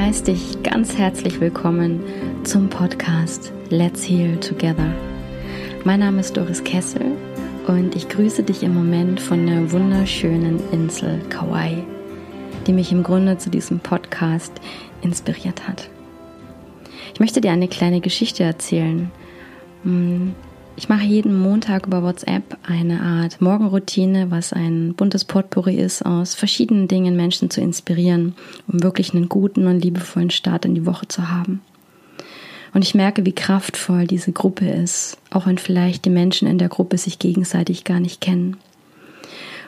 heiße dich ganz herzlich willkommen zum Podcast Let's Heal Together. Mein Name ist Doris Kessel und ich grüße dich im Moment von der wunderschönen Insel Kauai, die mich im Grunde zu diesem Podcast inspiriert hat. Ich möchte dir eine kleine Geschichte erzählen. Ich mache jeden Montag über WhatsApp eine Art Morgenroutine, was ein buntes Potpourri ist, aus verschiedenen Dingen Menschen zu inspirieren, um wirklich einen guten und liebevollen Start in die Woche zu haben. Und ich merke, wie kraftvoll diese Gruppe ist, auch wenn vielleicht die Menschen in der Gruppe sich gegenseitig gar nicht kennen.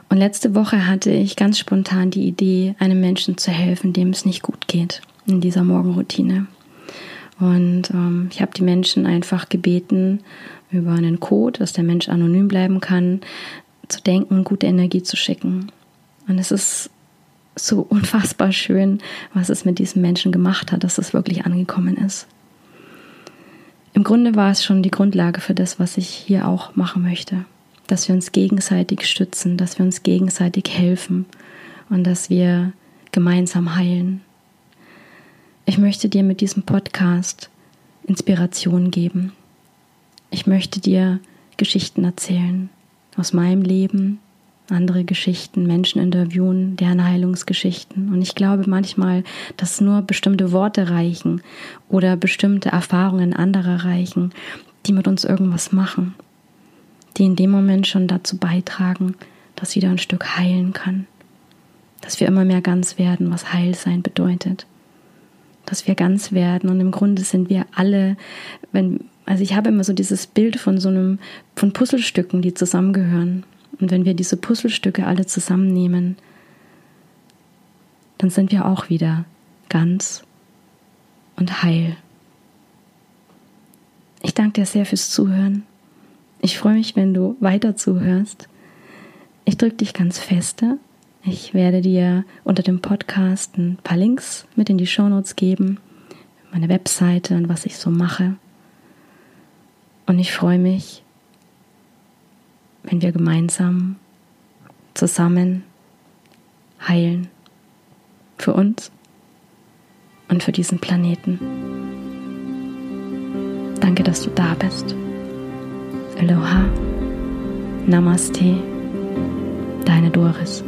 Und letzte Woche hatte ich ganz spontan die Idee, einem Menschen zu helfen, dem es nicht gut geht in dieser Morgenroutine. Und ähm, ich habe die Menschen einfach gebeten, über einen Code, dass der Mensch anonym bleiben kann, zu denken, gute Energie zu schicken. Und es ist so unfassbar schön, was es mit diesem Menschen gemacht hat, dass es wirklich angekommen ist. Im Grunde war es schon die Grundlage für das, was ich hier auch machen möchte. Dass wir uns gegenseitig stützen, dass wir uns gegenseitig helfen und dass wir gemeinsam heilen. Ich möchte dir mit diesem Podcast Inspiration geben, ich möchte dir Geschichten erzählen aus meinem Leben, andere Geschichten, Menschen interviewen, deren Heilungsgeschichten. Und ich glaube manchmal, dass nur bestimmte Worte reichen oder bestimmte Erfahrungen anderer reichen, die mit uns irgendwas machen, die in dem Moment schon dazu beitragen, dass wieder ein Stück heilen kann, dass wir immer mehr ganz werden, was Heilsein bedeutet, dass wir ganz werden und im Grunde sind wir alle, wenn also ich habe immer so dieses Bild von so einem, von Puzzlestücken, die zusammengehören. Und wenn wir diese Puzzlestücke alle zusammennehmen, dann sind wir auch wieder ganz und heil. Ich danke dir sehr fürs Zuhören. Ich freue mich, wenn du weiter zuhörst. Ich drücke dich ganz feste. Ich werde dir unter dem Podcast ein paar Links mit in die Shownotes geben, meine Webseite und was ich so mache. Und ich freue mich, wenn wir gemeinsam zusammen heilen. Für uns und für diesen Planeten. Danke, dass du da bist. Aloha. Namaste. Deine Doris.